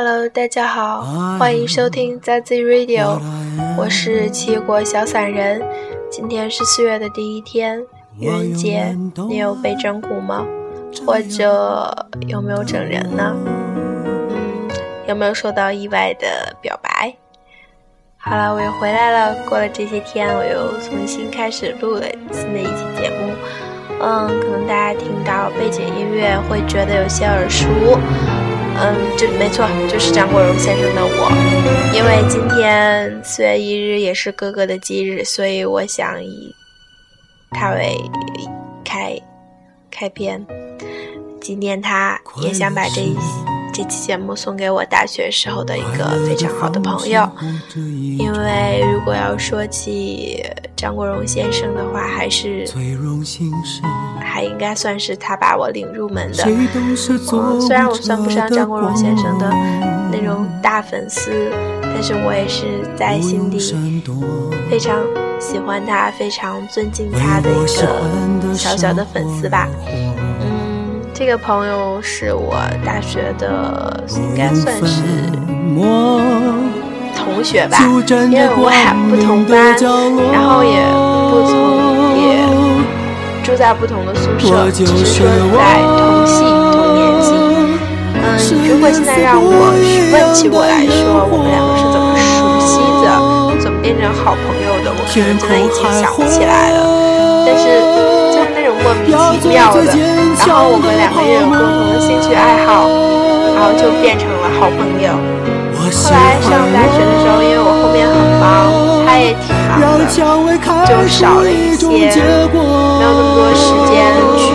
Hello，大家好，欢迎收听 ZZ Radio，我是奇异果小散人。今天是四月的第一天，愚人节，你有被整蛊吗？或者有没有整人呢？嗯，有没有收到意外的表白？好了，我又回来了。过了这些天，我又重新开始录了新的一期节目。嗯，可能大家听到背景音乐会觉得有些耳熟。嗯，这没错，就是张国荣先生的我。因为今天四月一日也是哥哥的忌日，所以我想以他为开开篇纪念他，也想把这一这期节目送给我大学时候的一个非常好的朋友。因为如果要说起张国荣先生的话，还是还应该算是他把我领入门的。嗯，虽然我算不上张国荣先生的那种大粉丝，但是我也是在心底非常喜欢他、非常尊敬他的一个小小的粉丝吧。这个朋友是我大学的，应该算是同学吧，因为我俩不同班，然后也不同，也住在不同的宿舍，只是说在同系同年级。嗯，如果现在让我问起我来说，我们两个是怎么熟悉的，怎么变成好朋友的，我可能真的已经想不起来了。但是莫名其妙的，然后我们两个又有共同的兴趣爱好，然后就变成了好朋友。后来上大学的时候，因为我后面很忙，他也挺忙的，就少了一些，没有那么多时间去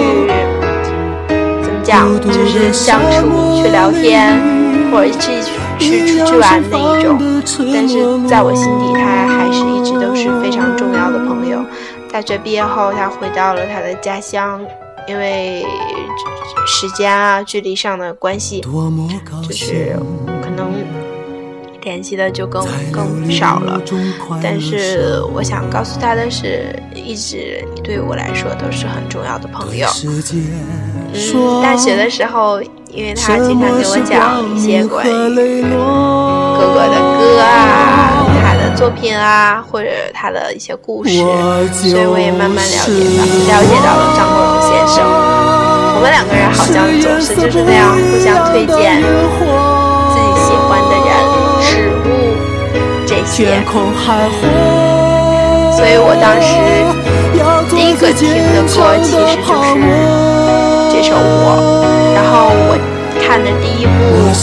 怎么讲，就是相处、去聊天，或者去去出去玩那一种。但是在我心底，他还是一直都是非常重要的朋友。大学毕业后，他回到了他的家乡，因为时间啊、距离上的关系，就是可能。联系的就更更少了，但是我想告诉他的是，一直对我来说都是很重要的朋友。嗯，大学的时候，因为他经常给我讲一些关于哥哥的歌啊，作品啊，或者他的一些故事，所以我也慢慢了解到了解到了张国荣先生。我们两个人好像总是就是那样互相推荐。自己喜欢的人、事物这些，所以我当时第一个听的歌其实就是这首《我》，然后我看的第一部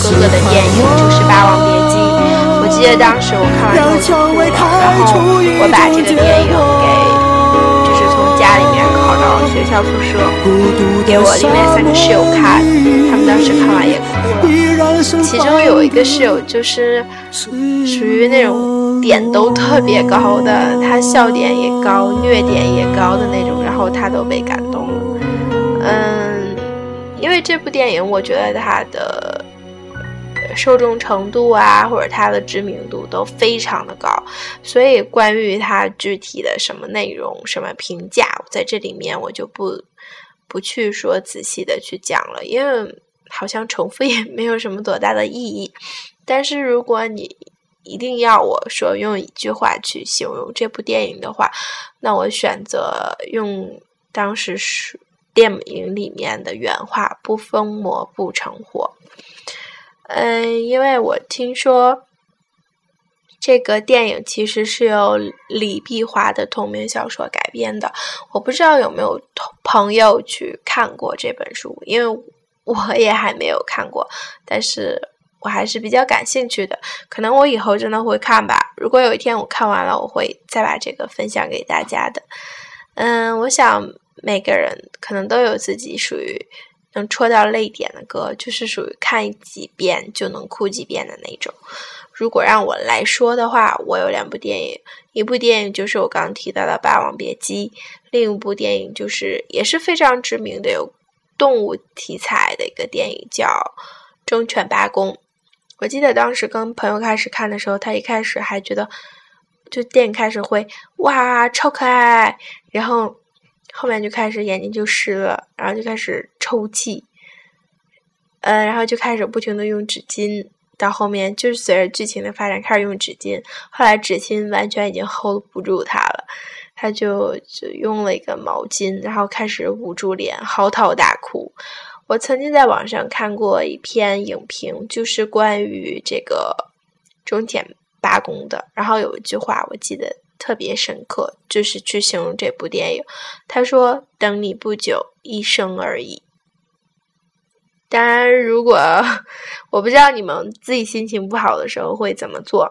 哥哥的电影就是《霸王别姬》。我记得当时我看完之后哭了，然后我把这个电影给就是从家里面拷到学校宿舍，给我另外三个室友看，他们当时看完也哭了。其中有一个室友就是属于那种。点都特别高的，他笑点也高，虐点也高的那种，然后他都被感动了。嗯，因为这部电影，我觉得它的受众程度啊，或者它的知名度都非常的高，所以关于它具体的什么内容、什么评价，在这里面我就不不去说仔细的去讲了，因为好像重复也没有什么多大的意义。但是如果你一定要我说用一句话去形容这部电影的话，那我选择用当时是电影里面的原话：“不疯魔不成活。”嗯，因为我听说这个电影其实是由李碧华的同名小说改编的，我不知道有没有同朋友去看过这本书，因为我也还没有看过，但是。我还是比较感兴趣的，可能我以后真的会看吧。如果有一天我看完了，我会再把这个分享给大家的。嗯，我想每个人可能都有自己属于能戳到泪点的歌，就是属于看几遍就能哭几遍的那种。如果让我来说的话，我有两部电影，一部电影就是我刚提到的《霸王别姬》，另一部电影就是也是非常知名的有动物题材的一个电影，叫《忠犬八公》。我记得当时跟朋友开始看的时候，他一开始还觉得，就电影开始会哇超可爱，然后后面就开始眼睛就湿了，然后就开始抽泣，呃，然后就开始不停的用纸巾到后面就是随着剧情的发展开始用纸巾，后来纸巾完全已经 hold 不住他了，他就就用了一个毛巾，然后开始捂住脸嚎啕大哭。我曾经在网上看过一篇影评，就是关于这个中田八公的，然后有一句话我记得特别深刻，就是去形容这部电影，他说：“等你不久，一生而已。”当然，如果我不知道你们自己心情不好的时候会怎么做，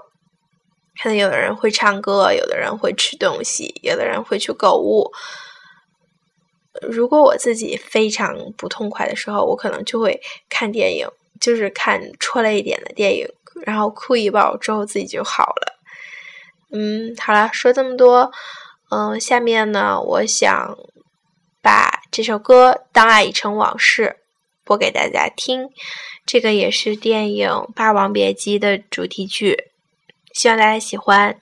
可能有的人会唱歌，有的人会吃东西，有的人会去购物。如果我自己非常不痛快的时候，我可能就会看电影，就是看戳泪点的电影，然后哭一爆之后自己就好了。嗯，好了，说这么多，嗯，下面呢，我想把这首歌《当爱已成往事》。播给大家听，这个也是电影《霸王别姬》的主题曲，希望大家喜欢。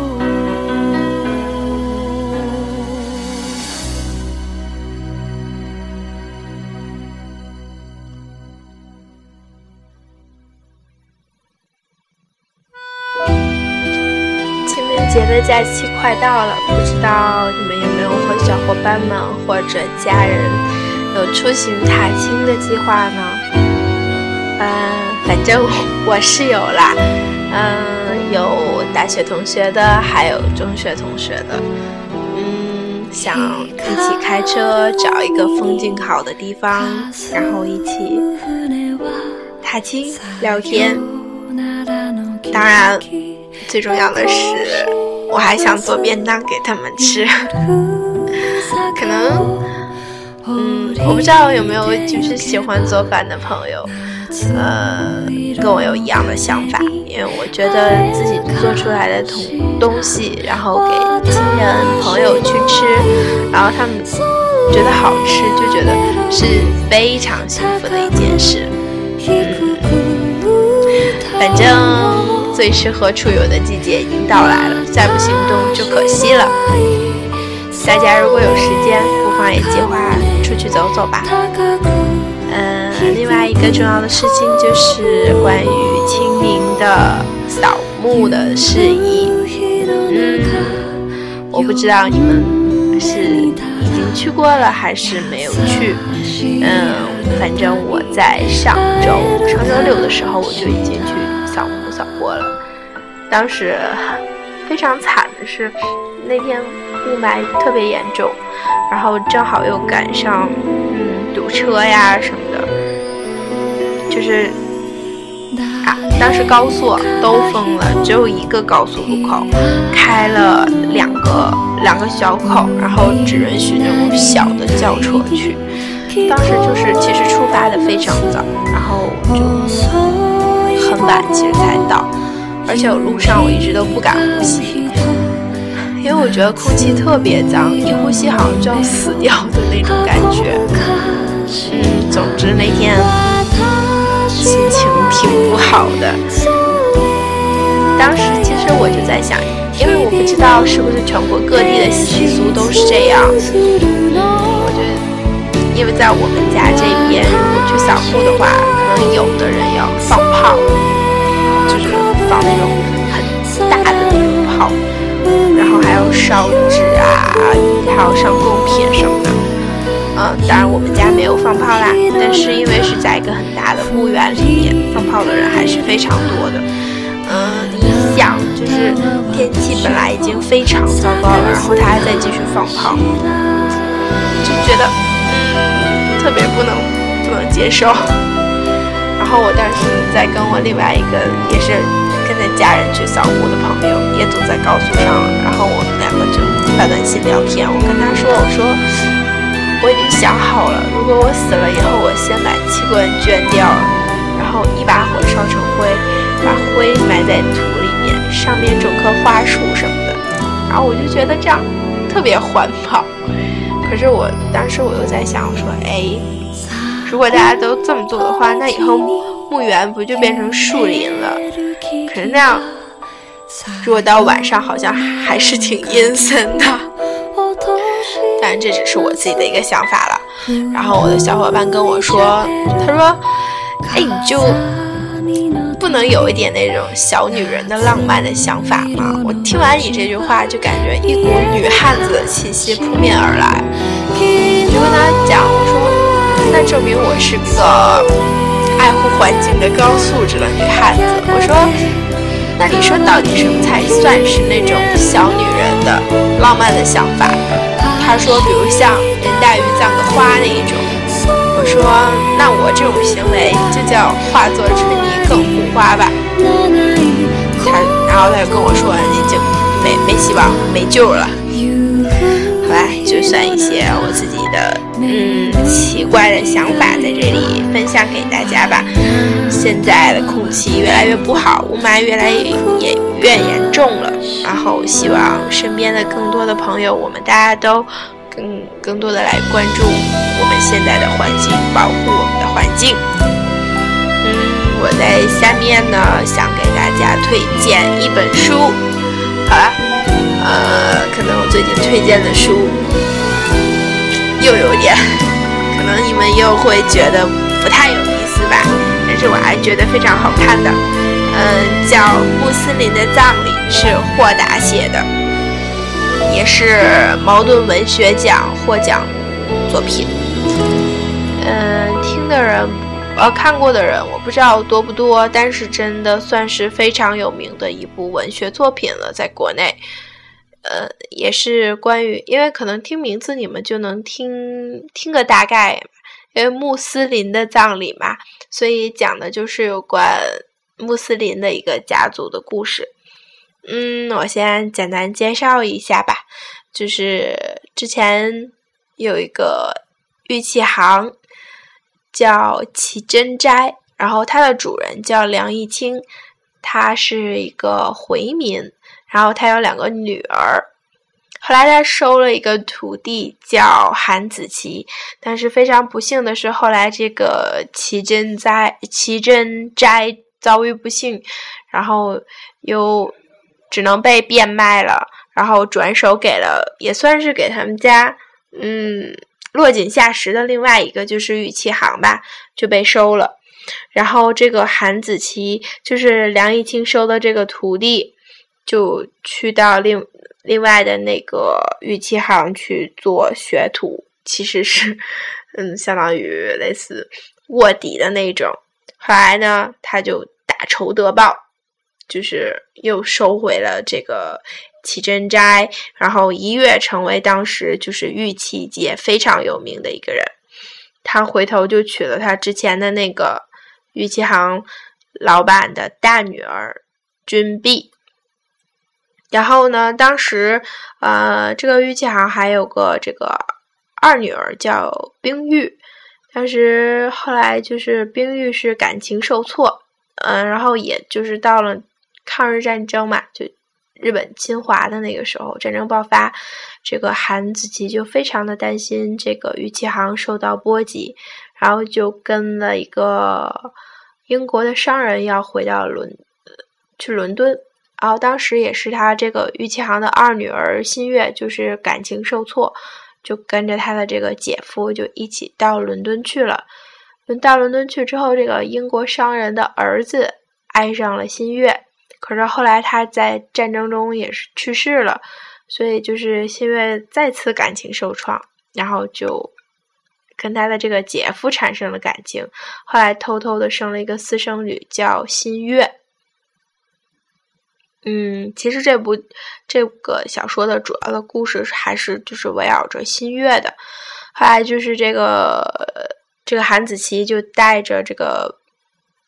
春节的假期快到了，不知道你们有没有和小伙伴们或者家人有出行踏青的计划呢？嗯，反正我是有啦，嗯，有大学同学的，还有中学同学的，嗯，想一起开车找一个风景好的地方，然后一起踏青聊天，当然。最重要的是，我还想做便当给他们吃。可能，嗯，我不知道有没有就是喜欢做饭的朋友，呃，跟我有一样的想法。因为我觉得自己做出来的东东西，然后给亲人朋友去吃，然后他们觉得好吃，就觉得是非常幸福的一件事。嗯反正。最适合出游的季节已经到来了，再不行动就可惜了。大家如果有时间，不妨也计划出去走走吧。嗯，另外一个重要的事情就是关于清明的扫墓的事宜。嗯，我不知道你们是已经去过了还是没有去。嗯，反正我在上周上周六的时候我就已经去。扫墓扫过了，当时非常惨的是那天雾霾特别严重，然后正好又赶上嗯堵车呀什么的，就是啊当时高速都封了，只有一个高速路口开了两个两个小口，然后只允许那种小的轿车去。当时就是其实出发的非常早，然后就。很晚其实才到，而且我路上我一直都不敢呼吸，因为我觉得空气特别脏，一呼吸好像就要死掉的那种感觉。嗯，总之那天心情挺不好的。当时其实我就在想，因为我不知道是不是全国各地的习俗都是这样。我觉得，因为在我们家这边，如果去扫墓的话，可能有的人要放炮。放那种很大的那种炮，然后还要烧纸啊，还要上贡品什么的。嗯，当然我们家没有放炮啦，但是因为是在一个很大的墓园里面，放炮的人还是非常多的。嗯，你想，就是天气本来已经非常糟糕了，然后他还在继续放炮，就觉得特别不能不能接受。然后我当时在跟我另外一个也是跟着家人去扫墓的朋友，也堵在高速上了。然后我们两个就发短信聊天。我跟他说：“我说我已经想好了，如果我死了以后，我先把器官捐掉，然后一把火烧成灰，把灰埋在土里面，上面种棵花树什么的。然后我就觉得这样特别环保。可是我当时我又在想，我说，哎。”如果大家都这么做的话，那以后墓园不就变成树林了？可是那样，如果到晚上好像还是挺阴森的。当然这只是我自己的一个想法了。然后我的小伙伴跟我说，他说：“哎，你就不能有一点那种小女人的浪漫的想法吗？”我听完你这句话，就感觉一股女汉子的气息扑面而来。就跟他讲，我说。那证明我是个爱护环境的高素质的女汉子。我说，那你说到底什么才算是那种小女人的浪漫的想法？他说，比如像人大于葬个花那一种。我说，那我这种行为就叫化作春泥更护花吧。他，然后他就跟我说，已经没没希望，没救了。好吧，就算一些我自己的嗯奇怪的想法在这里分享给大家吧。现在的空气越来越不好，雾霾越来越也越严重了。然后希望身边的更多的朋友，我们大家都更更多的来关注我们现在的环境，保护我们的环境。嗯，我在下面呢想给大家推荐一本书。好了。呃，可能我最近推荐的书又有点，可能你们又会觉得不太有意思吧。但是我还觉得非常好看的，嗯，叫《穆斯林的葬礼》，是霍达写的，也是茅盾文学奖获奖作品。嗯，听的人，呃，看过的人，我不知道多不多，但是真的算是非常有名的一部文学作品了，在国内。呃，也是关于，因为可能听名字你们就能听听个大概，因为穆斯林的葬礼嘛，所以讲的就是有关穆斯林的一个家族的故事。嗯，我先简单介绍一下吧，就是之前有一个玉器行叫齐真斋，然后它的主人叫梁义清，他是一个回民。然后他有两个女儿，后来他收了一个徒弟叫韩子琪，但是非常不幸的是，后来这个齐真斋齐真斋遭遇不幸，然后又只能被变卖了，然后转手给了也算是给他们家嗯落井下石的另外一个就是玉器行吧，就被收了。然后这个韩子琪就是梁一清收的这个徒弟。就去到另另外的那个玉器行去做学徒，其实是，嗯，相当于类似卧底的那种。后来呢，他就大仇得报，就是又收回了这个齐真斋，然后一跃成为当时就是玉器界非常有名的一个人。他回头就娶了他之前的那个玉器行老板的大女儿君碧。然后呢，当时，呃，这个玉器行还有个这个二女儿叫冰玉，但是后来就是冰玉是感情受挫，嗯，然后也就是到了抗日战争嘛，就日本侵华的那个时候，战争爆发，这个韩子琪就非常的担心这个玉器行受到波及，然后就跟了一个英国的商人要回到伦去伦敦。然后当时也是他这个玉器行的二女儿新月，就是感情受挫，就跟着他的这个姐夫就一起到伦敦去了。到伦敦去之后，这个英国商人的儿子爱上了新月，可是后来他在战争中也是去世了，所以就是新月再次感情受创，然后就跟他的这个姐夫产生了感情，后来偷偷的生了一个私生女，叫新月。嗯，其实这部这个小说的主要的故事还是就是围绕着新月的。后来就是这个这个韩子琪就带着这个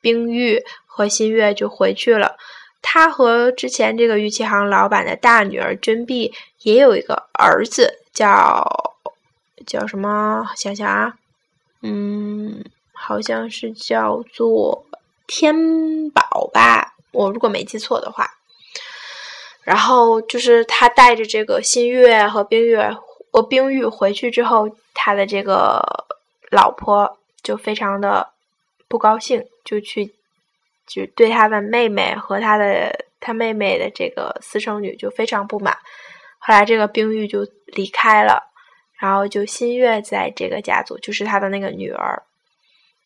冰玉和新月就回去了。他和之前这个玉器行老板的大女儿君碧也有一个儿子，叫叫什么？想想啊，嗯，好像是叫做天宝吧，我如果没记错的话。然后就是他带着这个新月和冰月和冰玉回去之后，他的这个老婆就非常的不高兴，就去就对他的妹妹和他的他妹妹的这个私生女就非常不满。后来这个冰玉就离开了，然后就新月在这个家族就是他的那个女儿。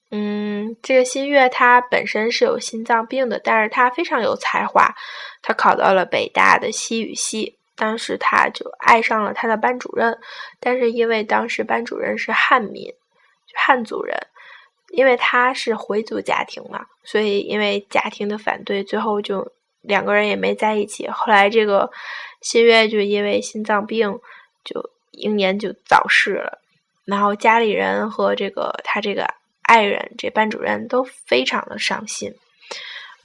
嗯，这个新月她本身是有心脏病的，但是她非常有才华，她考到了北大的西语系。当时她就爱上了她的班主任，但是因为当时班主任是汉民，汉族人，因为他是回族家庭嘛，所以因为家庭的反对，最后就两个人也没在一起。后来这个新月就因为心脏病，就英年就早逝了。然后家里人和这个他这个爱人，这班主任都非常的伤心。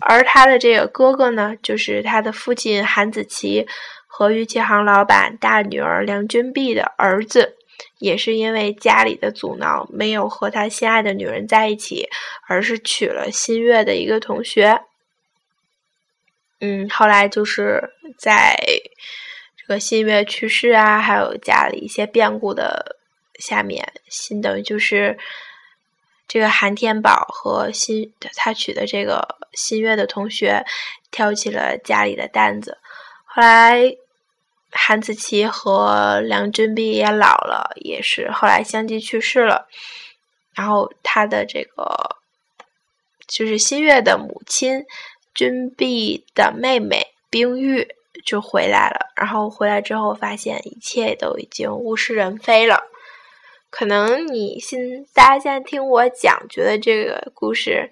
而他的这个哥哥呢，就是他的父亲韩子琪和玉器行老板大女儿梁君碧的儿子，也是因为家里的阻挠，没有和他心爱的女人在一起，而是娶了新月的一个同学。嗯，后来就是在这个新月去世啊，还有家里一些变故的下面，新等于就是。这个韩天宝和新他娶的这个新月的同学挑起了家里的担子。后来韩子琪和梁君碧也老了，也是后来相继去世了。然后他的这个就是新月的母亲君碧的妹妹冰玉就回来了。然后回来之后发现一切都已经物是人非了。可能你现大家现在听我讲，觉得这个故事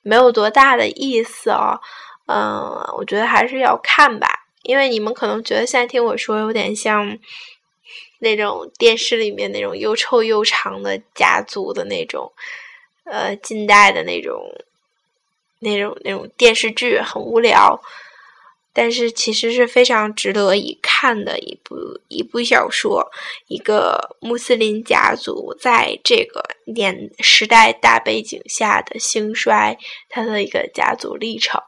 没有多大的意思哦。嗯，我觉得还是要看吧，因为你们可能觉得现在听我说有点像那种电视里面那种又臭又长的家族的那种，呃，近代的那种那种那种电视剧，很无聊。但是其实是非常值得一看的一部一部小说，一个穆斯林家族在这个年时代大背景下的兴衰，他的一个家族历程。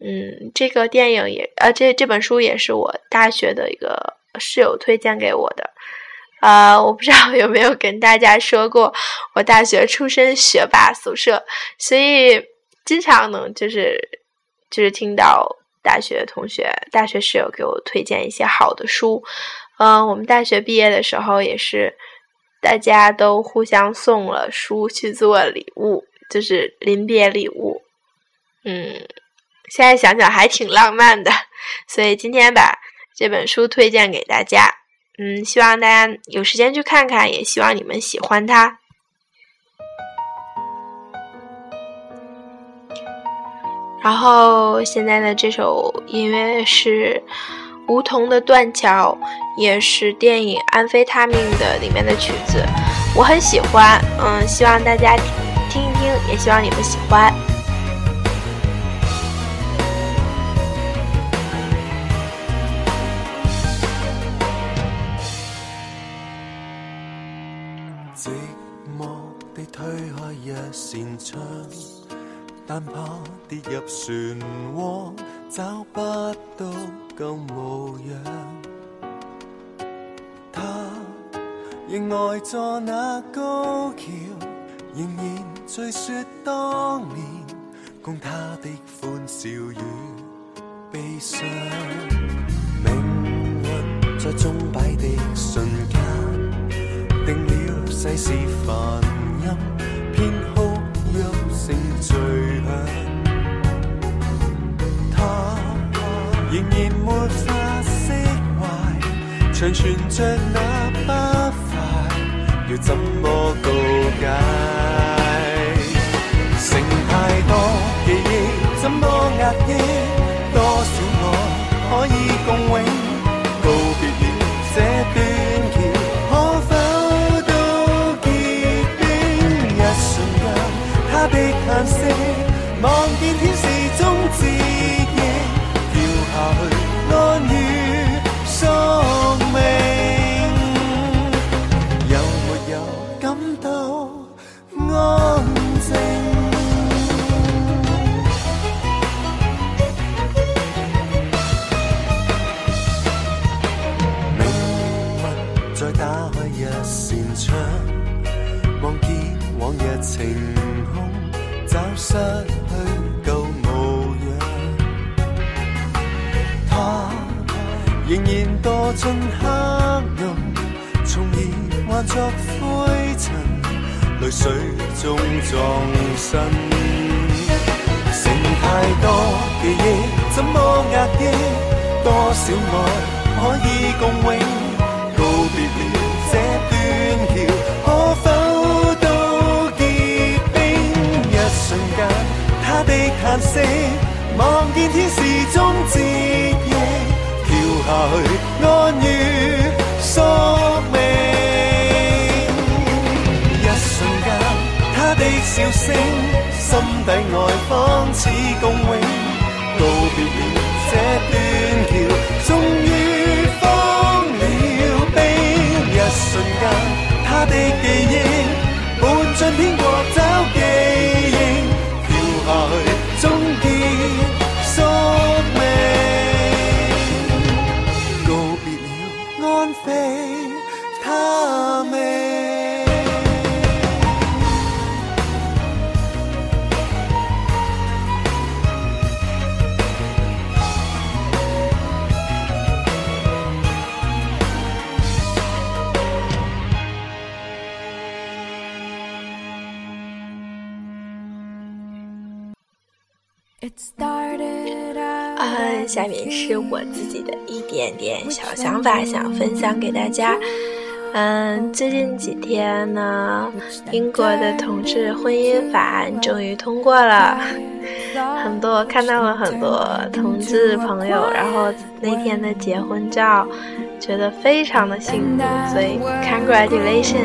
嗯，这个电影也呃，这这本书也是我大学的一个室友推荐给我的。呃，我不知道有没有跟大家说过，我大学出身学霸宿舍，所以经常能就是就是听到。大学同学、大学室友给我推荐一些好的书，嗯，我们大学毕业的时候也是，大家都互相送了书去做礼物，就是临别礼物，嗯，现在想想还挺浪漫的，所以今天把这本书推荐给大家，嗯，希望大家有时间去看看，也希望你们喜欢它。然后现在的这首音乐是梧桐的断桥，也是电影《安非他命》的里面的曲子，我很喜欢，嗯，希望大家听一听，也希望你们喜欢。寂寞地推开一扇窗。但怕跌入漩涡，找不到旧模样。他仍呆坐那高桥，仍然追说当年，共他的欢笑与悲伤。命运在钟摆的瞬间，定了世事繁音，偏哭泣声醉。仍然没法释怀，长存着那不快，要怎么告解？剩太多记忆，怎么压抑？多少爱可以共永？告别了这段感到安静？命运再打开一扇窗，望见往日晴空，找失去旧模样。他。仍然堕进黑暗，从而化作灰泪水中葬身。剩太多记忆，怎么压抑？多少爱可以共永？告别了这段桥，可否都结冰？一瞬间，他的叹息，望见天使中折翼，跳下去，安于宿命。笑声，心底爱方似共永。告别了这段桥，终于放了悲。一瞬间，他的记忆，伴尽天国找记忆，跳下去，是我自己的一点点小想法，想分享给大家。嗯，最近几天呢，英国的同志婚姻法案终于通过了，很多看到了很多同志朋友，然后那天的结婚照，觉得非常的幸福，所以 congratulations。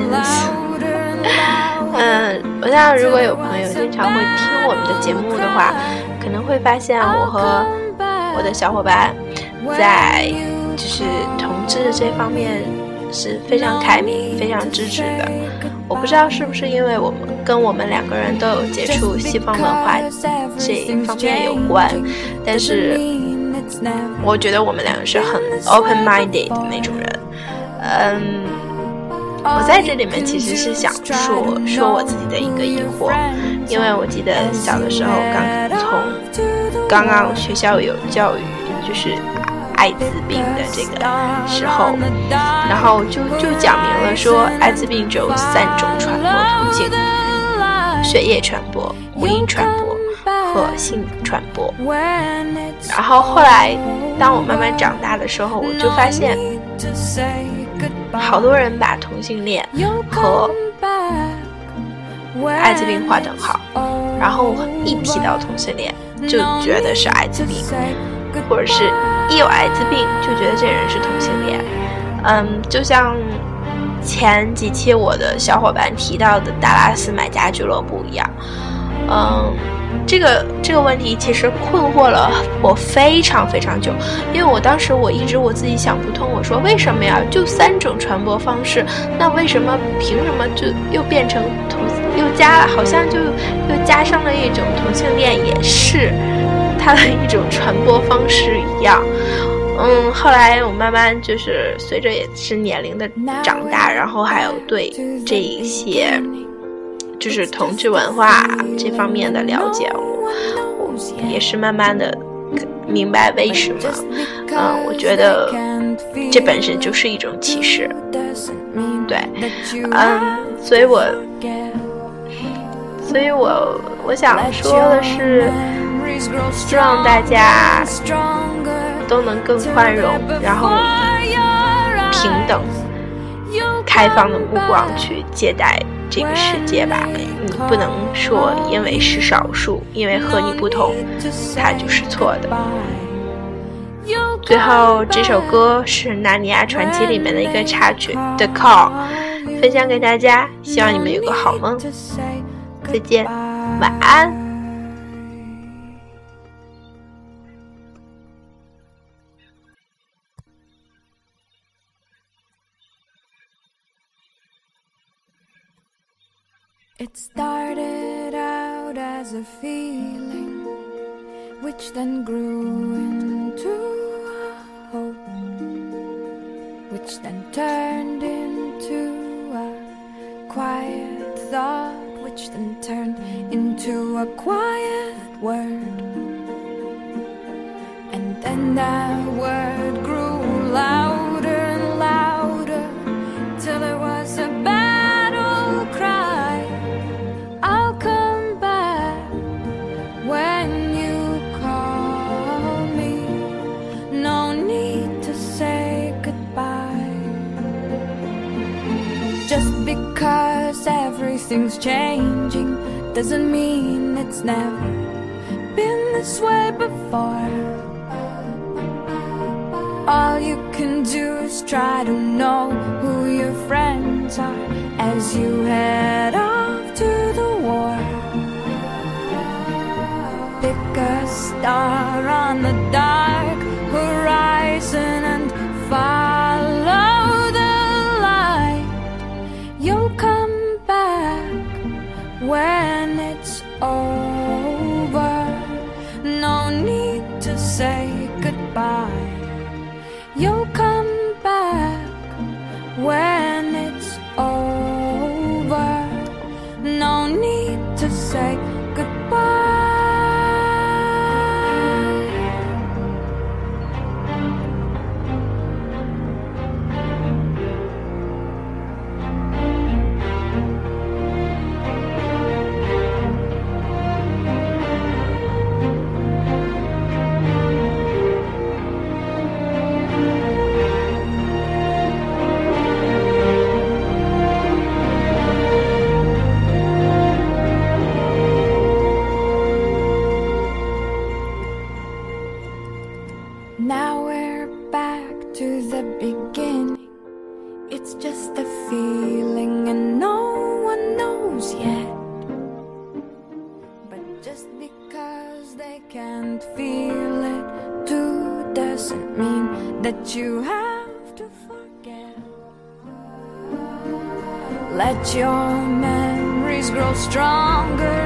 嗯，我想如果有朋友经常会听我们的节目的话，可能会发现我和我的小伙伴在就是同志这方面是非常开明、非常支持的。我不知道是不是因为我们跟我们两个人都有接触西方文化这一方面有关，但是我觉得我们两个是很 open-minded 的那种人，嗯。我在这里面其实是想说说我自己的一个疑惑，因为我记得小的时候刚从刚刚学校有教育就是艾滋病的这个时候，然后就就讲明了说艾滋病只有三种传播途径：血液传播、母婴传播和性传播。然后后来当我慢慢长大的时候，我就发现。好多人把同性恋和艾滋病划等号，然后一提到同性恋就觉得是艾滋病，或者是一有艾滋病就觉得这人是同性恋。嗯，就像前几期我的小伙伴提到的达拉斯买家俱乐部一样，嗯。这个这个问题其实困惑了我非常非常久，因为我当时我一直我自己想不通，我说为什么呀？就三种传播方式，那为什么凭什么就又变成同又加了，好像就又加上了一种同性恋也是它的一种传播方式一样。嗯，后来我慢慢就是随着也是年龄的长大，然后还有对这一些。就是同志文化这方面的了解，我也是慢慢的明白为什么。嗯，我觉得这本身就是一种歧视。对，嗯，所以我，所以我我想说的是，希望大家都能更宽容，然后平等、开放的目光去接待。这个世界吧，你不能说因为是少数，因为和你不同，它就是错的。最后这首歌是《纳尼亚传奇》里面的一个插曲《The Call》，分享给大家，希望你们有个好梦，再见，晚安。It started out as a feeling, which then grew into a hope, which then turned into a quiet thought, which then turned into a quiet word. And then that word Things changing, doesn't mean it's never been this way before. All you can do is try to know who your friends are as you head off to the war. Pick a star on the dark horizon the beginning. It's just a feeling and no one knows yet. But just because they can't feel it too doesn't mean that you have to forget. Let your memories grow stronger stronger